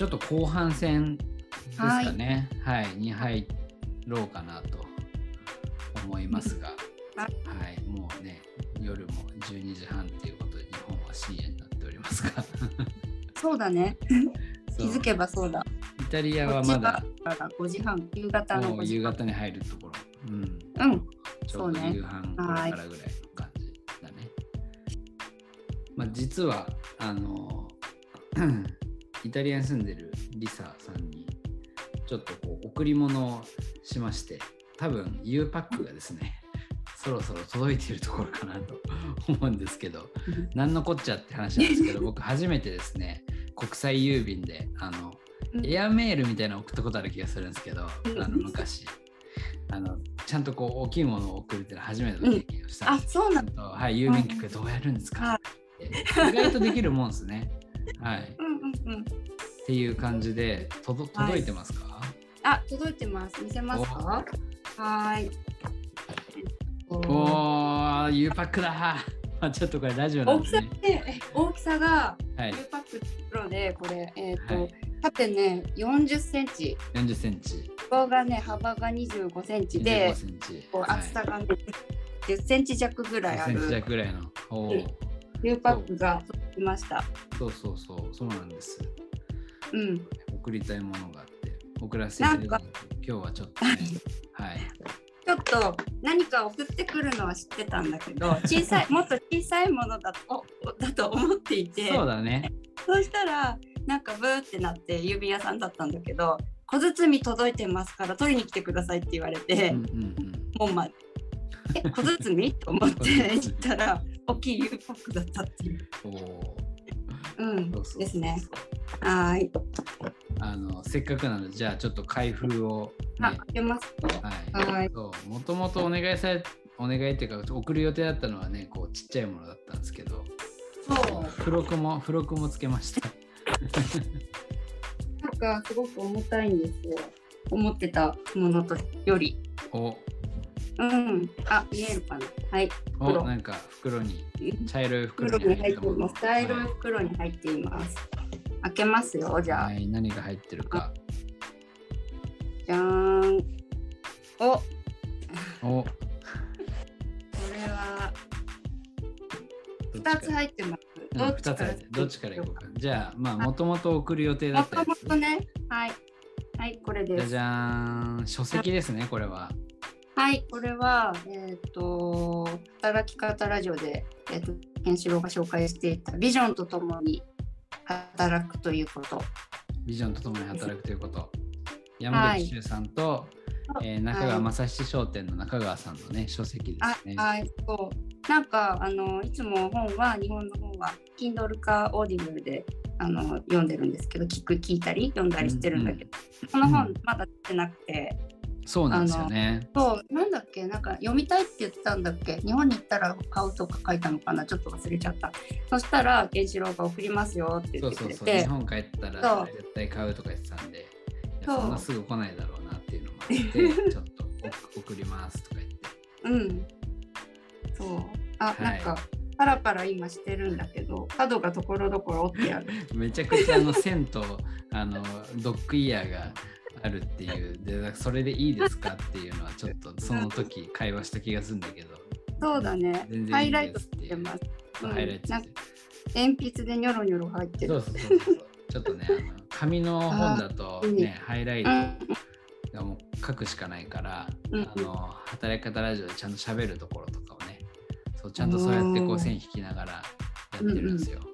ちょっと後半戦ですかね、はい、に入ろうかなと思いますが、ははい、もうね、夜も12時半っていうことで、日本は深夜になっておりますが、そうだね。気づけばそうだ。イタリアはまだまだ5時半、夕方のもう5時半。夕方に入るところ、うん、うん。ちょうどそうね夕飯これからぐらいの感じだね。まあ、実はあのイタリアに住んでるリサさんにちょっとこう贈り物をしまして多分 U パックがですねそろそろ届いているところかなと 思うんですけど何のこっちゃって話なんですけど 僕初めてですね国際郵便であのうん。エアメールみたいなの送ったことある気がするんですけど、うん。あの昔。あのちゃんとこう大きいものを送るっていうのは初めての経験をしたんあで、す、そうなんちゃんとはい、郵便局でどうやるんですか、はって。意外とできるもんですね。はい、うん。っていう感じで届届いてますか、あ、届いてます。見せますか？はーい。おー U パックだま あちょっとこれラジオなん大きさでね。で、大きさが、はい U パックプロで、これ、えっ、と、はい縦ね、40センチ、40センチ。横がね、幅が25センチで25、センチ。こうはい厚さがね、10センチ弱ぐらいあ10センチる弱ぐらいの。おうんー U パックが届きました。そうそうそう、そうなんです。うん。送りたいものがあって、送らせていただいてなん今日はちょっとね、はい。ちょっと何か送ってくるのは知ってたんだけど、小さい、もっと小さいものだとだと思っていて、そうだね。そうしたら、なんかブーってなって郵便屋さんだったんだけど、小包届いてますから取りに来てくださいって言われて、うんうんうん。もうまえ、小包と思って 行ったら、大きい U パックだったっていう。うんそうですね。はーい。あのせっかくなのでじゃあちょっと開封を、ね、あ、開けますか。はいはいそうもともとお願いされお願いっていうか送る予定だったのはねこうちっちゃいものだったんですけどそう。付録も付録もつけましたなんかすごく重たいんですよ。思ってたものとより。おうん。あ、見えるかな。はい。袋おなんか袋に茶色い袋袋にに入っています。茶色いは袋に入っています。開けますよ。じゃあ。はい、何が入ってるかじゃーん。お、こおれは二つ入ってます。うん二つ入ってるどっちからいこうかじゃあまあもともと送る予定だもとったやつもとね。はい。はい、これです。じゃじゃーん書籍ですねこれははい、これは、えっ、と、働き方ラジオで、えっ、と、ケンシロウが紹介していたビジョンとともに働くということ。ビジョンとともに働くということ。山口周さんと、えー中川正七商店の中川さんのね書籍であすね。はい、そう。なんか、あの、いつも本は、日本の本は、Kindle か Audible であの読んでるんですけど、聞く、聞いたり、読んだりしてるんだけど、この本まだ出てなくて、そうなんですよね。そう、なんだっけ、なんか読みたいって言ってたんだっけ、日本に行ったら買うとか書いたのかな、ちょっと忘れちゃった。そしたら、ケンシロウが送りますよって言ってくれそうそうそう。日て、本帰ったら絶対買うとか言ってたんで、そんなすぐ来ないだろうなっていうのもあって、ちょっと送送りますとか言って。うん。そう。あ、はいなんか、パラパラ今してるんだけど、角がところどころ折ってある。めちゃくちゃあの線とあのドッグイヤーがあるっていうでそれでいいですかっていうのはちょっと その時会話した気がするんだけど、そうだね。ハイライトしてます。うんハイライト鉛筆でニョロニョロ入ってる。そうそうそうそう。ちょっとね、あの紙の本だと ね、ハイライトがもう書くしかないから、うんあの働き方ラジオでちゃんと喋るところとかをね、そうちゃんとそうやってこう線引きながらやってるんですよ。は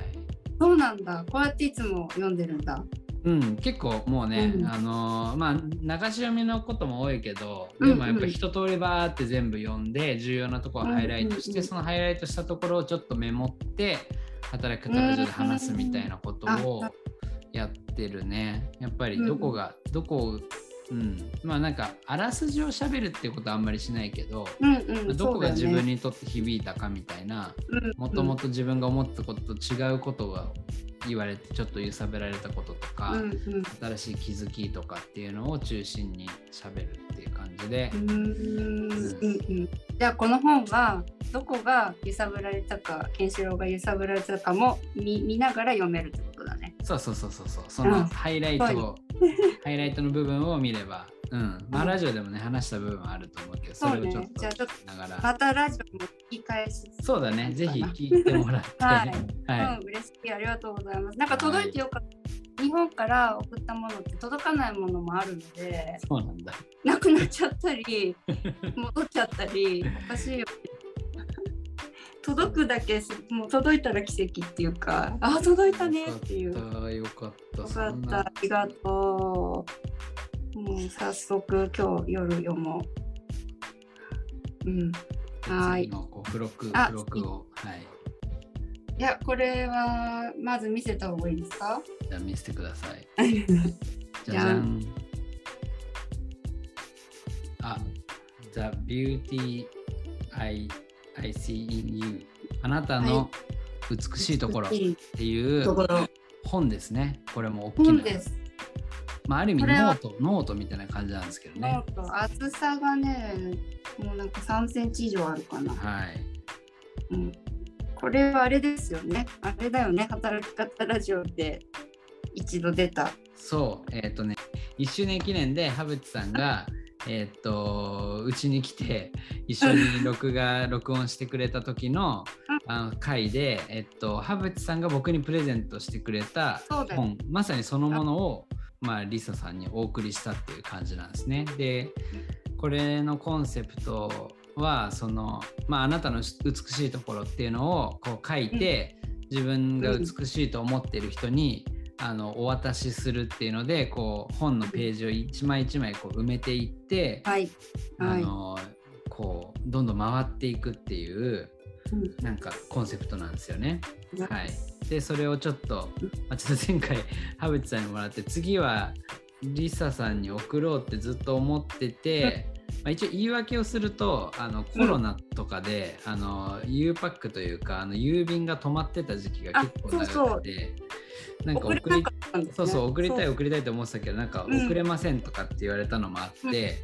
い。そうなんだ。こうやっていつも読んでるんだ。うん、結構もうね、うん。あのーまあ流し読みのことも多いけど、うんうんでもやっぱ一通りバーって全部読んで重要なところをハイライトして、うんうんうん。そのハイライトしたところをちょっとメモって働き方ラジオで話すみたいなことをあやってるね。やっぱりどこが、どこをうん、まあなんかあらすじをしゃべるっていうことはあんまりしないけど、うんうん。どこが自分にとって響いたかみたいなうん。もともと自分が思ったことと違うことが言われてちょっと揺さぶられたこととか、うんうん。新しい気づきとかっていうのを中心にしゃべるっていう感じで。う、んうんうんじゃあこの本はどこが揺さぶられたかケンシロウが揺さぶられたかも見見ながら読めるってことだね。そうそうそうそうそう。そのうん。ハイライトはを、ハイライトの部分を見れば、うん、まあうん。ラジオでもね話した部分はあると思うけどそそうね。れをちょっとながら、またラジオも聞き返しそうだね。ぜひ聞いてもらって。はい。はうん、嬉しい。ありがとうございます。なんか届いてよかった。日本から送ったものって届かないものもあるので、そうなんだ。なくなっちゃったり、戻っちゃったり、おかしいよ。届くだけす、もう届いたら奇跡っていうか、あ、届いたねっていう。よよかった。よかった、ありがとう。もう早速今日夜読もう。うん。はい。次のこう付録あ付録をはい。いや、これはまず見せた方がいいですか？じゃあ見せてください。じゃじゃん。あ The Beauty I, I See in You あなたの美しいところっていう。本ですね。これも大きな。本です。まあ、ある意味ノートノートみたいな感じなんですけどね。厚さがねもうなんか3センチ以上あるかな、はい。うん、これはあれですよね。あれだよね。働き方ラジオで一度出た。そう。えっ、とね1周年記念で羽淵さんがえっとうちに来て一緒に録画 録音してくれた時のあの回で、えっと、羽淵さんが僕にプレゼントしてくれた本。まさにそのものをまあリサさんにお送りしたっていう感じなんですね。でこれのコンセプトはその、まあ、あなたの美しいところっていうのをこう書いて、自分が美しいと思っている人に、あのお渡しするっていうのでこう本のページを一枚一枚こう埋めていって、はい。はい、あのこうどんどん回っていくっていううんなんかコンセプトなんですよね。ねはい、でそれをちょっと、まあ、ちょっと前回羽淵さんにもらって次はリサさんに送ろうってずっと思ってて、まあ、一応言い訳をするとあのコロナとかで、あの U パックというかあの郵便が止まってた時期が結構あそう長くてなんか送れそうそう送りたい送りたいと思ってたけどなんかうん。送れませんとかって言われたのもあって、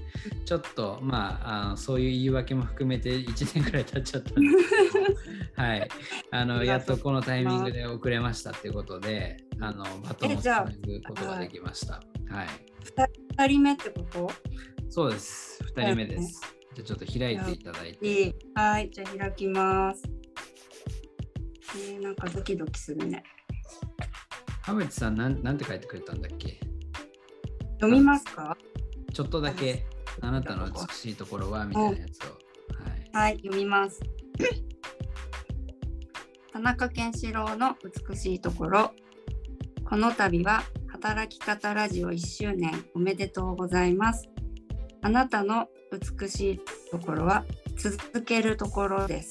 ちょっとまああのそういう言い訳も含めて 1年くらい経っちゃったんですけどはい。あのやっとこのタイミングで送れましたっていうことであのバトンをつなぐことができました。はい。2人目ってこと？そうです。2人目です。じゃあちょっと開いていただいて。はいじゃあ開きます。えー、なんかドキドキするね羽淵さんなんなんて書いてくれたんだっけ？読みますか？ちょっとだけあなたの美しいところはみたいなやつをはいはい、読みます。田中健志郎の美しいところ。この度は働き方ラジオ1周年おめでとうございます。あなたの美しいところは続けるところです。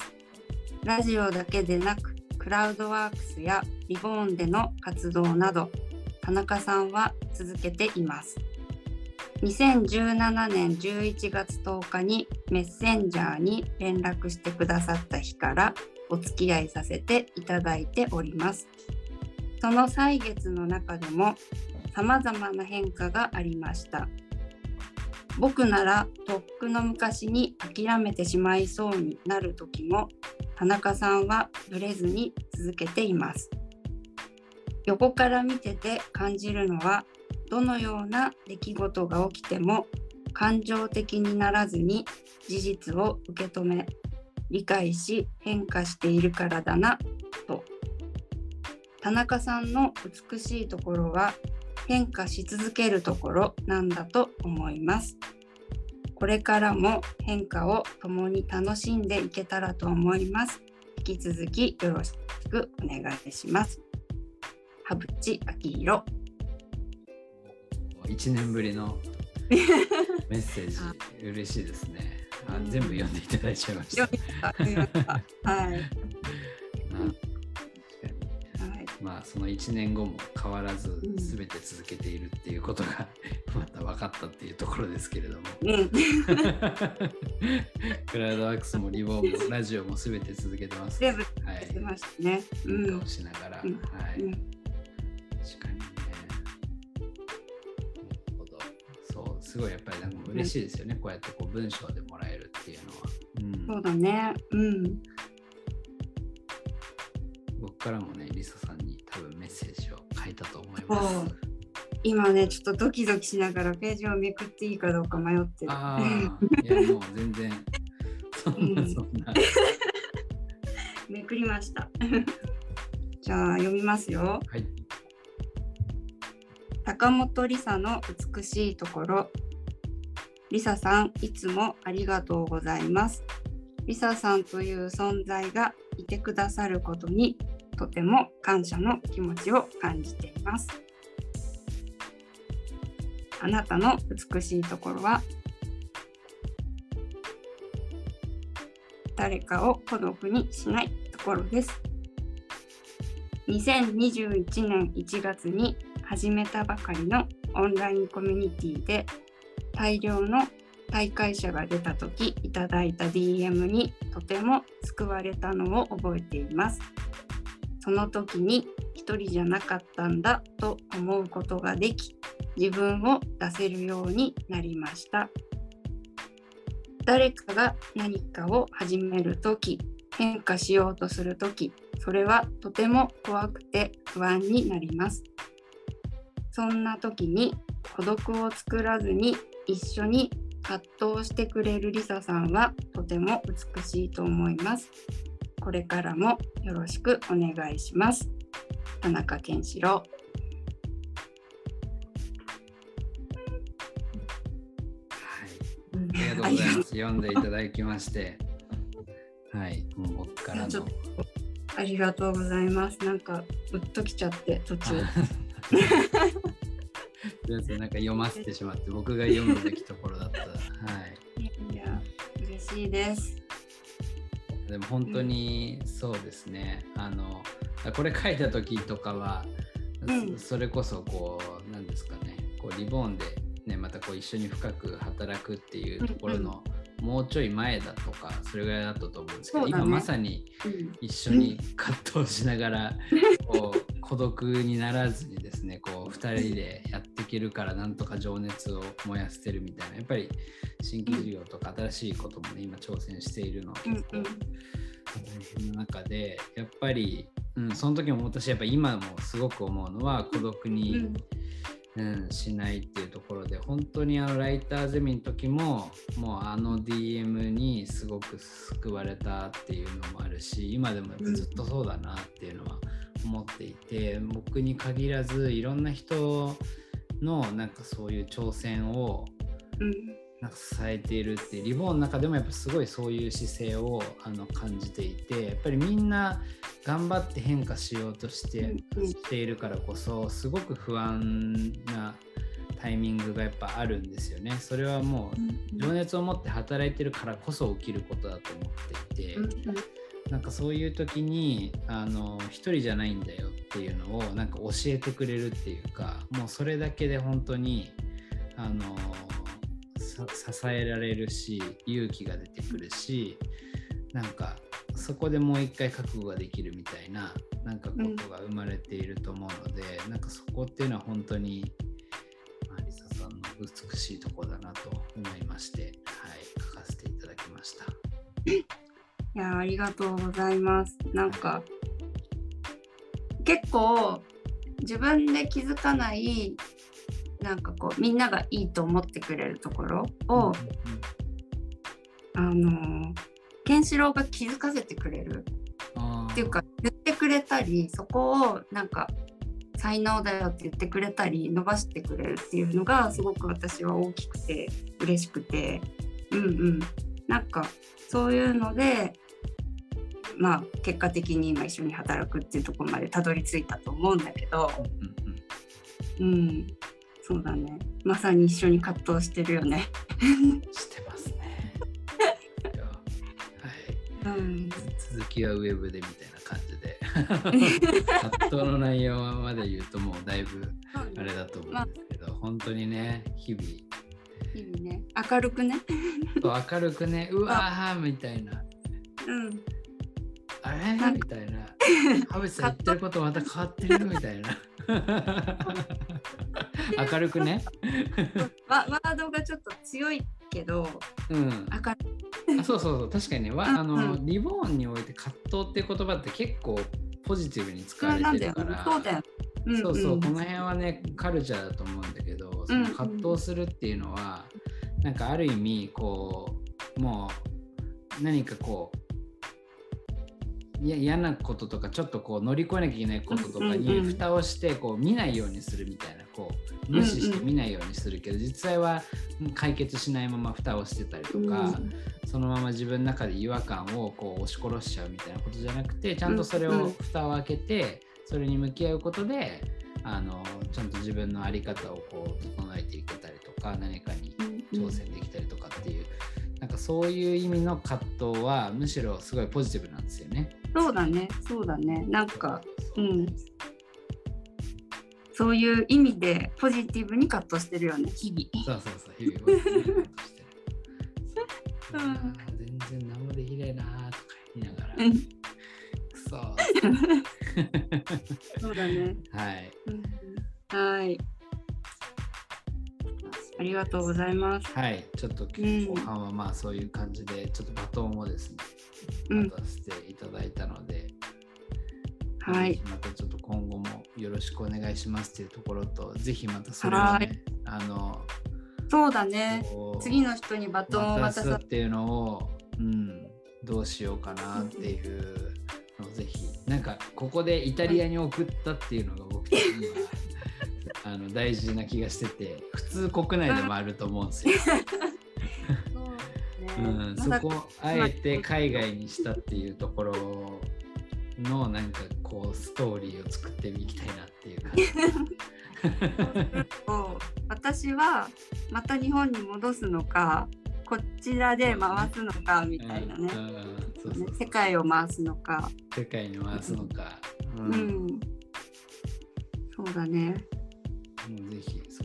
ラジオだけでなく、クラウドワークスやリボーンでの活動など、田中さんは続けています。2017年11月10日にメッセンジャーに連絡してくださった日からお付き合いさせていただいております。その歳月の中でも様々な変化がありました。僕ならとっくの昔に諦めてしまいそうになる時も田中さんはブレずに続けています。横から見てて感じるのはどのような出来事が起きても感情的にならずに事実を受け止め理解し変化しているからだなと田中さんの美しいところは変化し続けるところなんだと思いますこれからも変化を共に楽しんでいけたらと思います。引き続きよろしくお願いします。羽淵明宏。1年ぶりの メッセージ。嬉しいですね。あ全部読んでいただいちゃいました。はい その1年後も変わらずん全て続けているっていうことが また分かったっていうところですけれどもうん クラウドワークスもリボーもラジオも全て続けてます。全部はいましたね。うんをしながら、うんはい、うん確かにね。なるほど。そう、すごいやっぱりなんか嬉しいですよね、こうやってこう文章でもらえるっていうのは。うんそうだね。うん。僕からもね、リサさんに多分メッセージを書いたと思います。今ねちょっとドキドキしながらページをめくっていいかどうか迷ってる。ああ、いやもう全然、そんなうんそんな。めくりました。じゃあ読みますよ。はい。高本リサの美しいところ。リサさん、いつもありがとうございます。リサさんという存在がいてくださることにとても感謝の気持ちを感じています。あなたの美しいところは誰かを孤独にしないところです。2021年1月に始めたばかりのオンラインコミュニティで大量の大会者が出た時いただいた DM にとても救われたのを覚えています。その時に一人じゃなかったんだと思うことができ自分を出せるようになりました。誰かが何かを始める時変化しようとする時それはとても怖くて不安になります。そんな時に孤独を作らずに一緒に葛藤してくれるリサさんはとても美しいと思います。これからもよろしくお願いします。田中健志郎。はい。ありがとうございます。読んでいただきまして。はい。もう僕からの。ありがとうございます。なんかうっときちゃって途中。なんか読ませてしまって僕が読むべきところだった。はい。いや嬉しいです。でも本当にそうですね。あのこれ書いた時とかは、うん。そそれこそこうなんですかね。こうリボーンでねまたこう一緒に深く働くっていうところの、もうちょい前だとかそれぐらいだったと思うんですけど、ね。今まさにうん。一緒に葛藤しながら、こう孤独にならずにですねこう2人でやっていけるからなんとか情熱を燃やしてるみたいな。やっぱり新規事業とか新しいこともね今挑戦しているのは結構大変な中でやっぱり、うん、その時も私やっぱ今もすごく思うのは孤独に、うん、しないっていうところで本当にあのライターゼミの時ももうあの DM にすごく救われたっていうのもあるし今でもずっとそうだなっていうのは思っていて僕に限らずいろんな人のなんかそういう挑戦をうんなんか支えているってリボンの中でもやっぱすごいそういう姿勢をあの感じていてやっぱりみんな頑張って変化しようとして,、しているからこそすごく不安なタイミングがやっぱあるんですよね。それはもう情熱を持って働いてるからこそ起きることだと思っていて、なんかそういう時にあの一人じゃないんだよっていうのをなん。か教えてくれるっていうかもうそれだけで本当にあのさ支えられるし勇気が出てくるしなんかそこでもう一回覚悟ができるみたいななんかことが生まれていると思うので、なんかそこっていうのは本当にまあリサさんの美しいところだなと思いまして、はい、書かせていただきました。いやありがとうございます。なんか結構自分で気づかないなんかこうみんながいいと思ってくれるところを、あのケンシロウが気づかせてくれる。っっていうか言ってくれたりそこをなんか才能だよって言ってくれたり伸ばしてくれるっていうのがすごく私は大きくて嬉しくて。うんうん。なんかそういうのでまあ結果的に今一緒に働くっていうところまでたどり着いたと思うんだけど。うんそうだね。まさに一緒に葛藤してるよね。してますね。はい、うん。続きはウェブでみたいな感じで。葛藤の内容まで言うともうだいぶあれだと思うんですけど、本当にね日々。ね。明るくね。明るくね。うわーみたいな。うん。あれ？みたいな。ハブさん言ってることまた変わってる？みたいな 明るくね。ワワードがちょっと強いけどうん。明るあそうそうそう。確かにね。わあうんの、うん。リボーンにおいて葛藤っていう言葉って結構ポジティブに使われてるから。そうだよ、うんうん、そうそう。この辺はねカルチャーだと思うんだけどその葛藤するっていうのは、うんうん、なんかある意味こうもう何かこういや嫌なこととかちょっとこう乗り越えなきゃいけないこととかに蓋をしてこう見ないようにするみたいなこう無視して見ないようにするけど実際は解決しないまま蓋をしてたりとかそのまま自分の中で違和感をこう押し殺しちゃうみたいなことじゃなくてちゃんとそれを蓋を開けてそれに向き合うことであのちゃんと自分の在り方をこう整えていけたりとか何かに挑戦できたりとかっていうなんかそういう意味の葛藤はむしろすごいポジティブなんですよね。そうだね、そうだね。なんか、うん。そういう意味でポジティブにカットしてるよね、日々。そうそうそう、日々ポジティブにカットしてる。うん、全然何もできないなとか言いながら。うん、くそそうだね。はい。うん、はい。ありがとうございます。はい、ちょっと後半はまあそういう感じで、ちょっとバトンをですね、渡していただいたので、うん、はい、またちょっと今後もよろしくお願いしますっていうところと、ぜひまたそれをね、あの、そうだね、次の人にバトンを渡すっていうのを、うん、どうしようかなっていうのをぜひ、なんかここでイタリアに送ったっていうのが僕的には。あの大事な気がしてて普通国内でもあると思うんですよ。うん、そこあえて海外にしたっていうところのなんかこうストーリーを作ってみたいなっていう感じ。私はまた日本に戻すのかこちらで回すのかみたいなね。世界を回すのか。世界に回すのか、うん、うん、そうだね。ぜひそ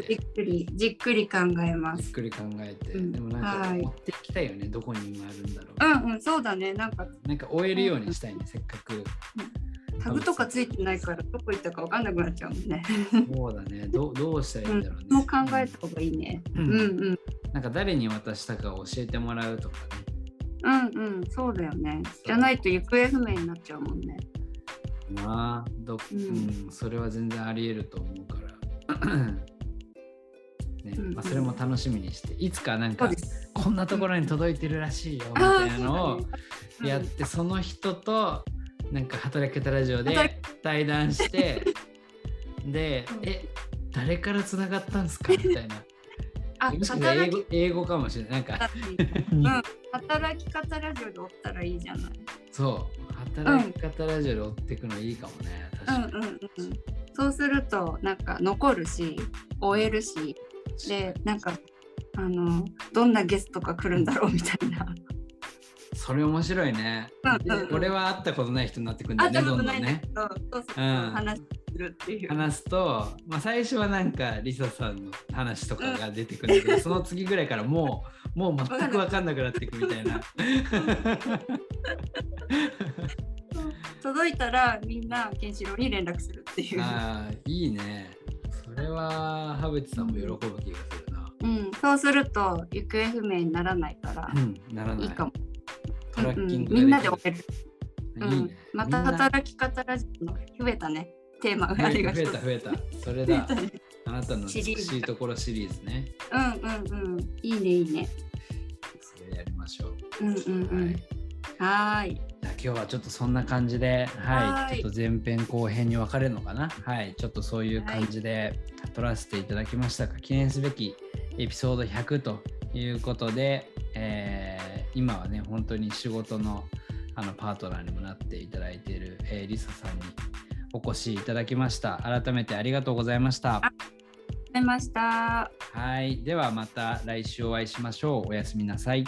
とじっくりじっくり考えます。じっくり考えて、うん、でもなんか持っていきたいよね、はい、どこに今あるんだろう。うんうん、そうだね、なんか。なんか終えるようにしたいね、うん、せっかく。タグとかついてないからどこ行ったか分かんなくなっちゃうもんね。そうだね。どどうしたらいいんだろうね。もう考えた方がいいね。うん、うんうんなんか誰に渡したか教えてもらうとかね。うんうん、そうだよね。じゃないと行方不明になっちゃうもんね。まあ、どうん、うん、それは全然ありえると思うから。ねまあ、それも楽しみにしていつかなんかこんなところに届いてるらしいよみたいなのをやってその人となんか働き方ラジオで対談して でえ誰からつながったんですか？みたいな。あ英語英語かもしれない。なんかうん、働き方ラジオでおったらいいじゃない。そう。働き方ラジオで追っていくのいいかもね。確かに。うんうんうん、そうすると、なんか残るし、終えるし、で、なんか、あの、どんなゲストが来るんだろうみたいな。それ面白いね。うんうん、これは会ったことない人になってくるんだよね、どんどんね。話するっていう。話すと、まあ、最初はなんかリサさんの話とかが出てくるんだけど、うん、その次ぐらいからもう、もう全く分かんなくなっていくみたいな。届いたらみんなケンシロウに連絡するっていう。ああ、いいね。それは羽淵さんも喜ぶ気がするな。うん、そうすると行方不明にならないから、うん、ならない。いいかも。トラッキング、うん、みんなで終える。うん、また働き方ラジオの増えたね。テーマが増えた増えた増えた。それだ。あなたの美しいところシリーズね。うんうんうん。いいねいいね。それやりましょう。うんうんうん。はい。じゃあ今日はちょっとそんな感じで、はい、ちょっと前編後編に分かれるのかな？はい、ちょっとそういう感じで撮らせていただきましたが、記念すべきエピソード100ということで、えー、今はね、本当に仕事のあのパートナーにもなっていただいている、えー、リサさんにお越しいただきました。改めてありがとうございました。ありがとうございました。はい、ではまた来週お会いしましょう。おやすみなさい。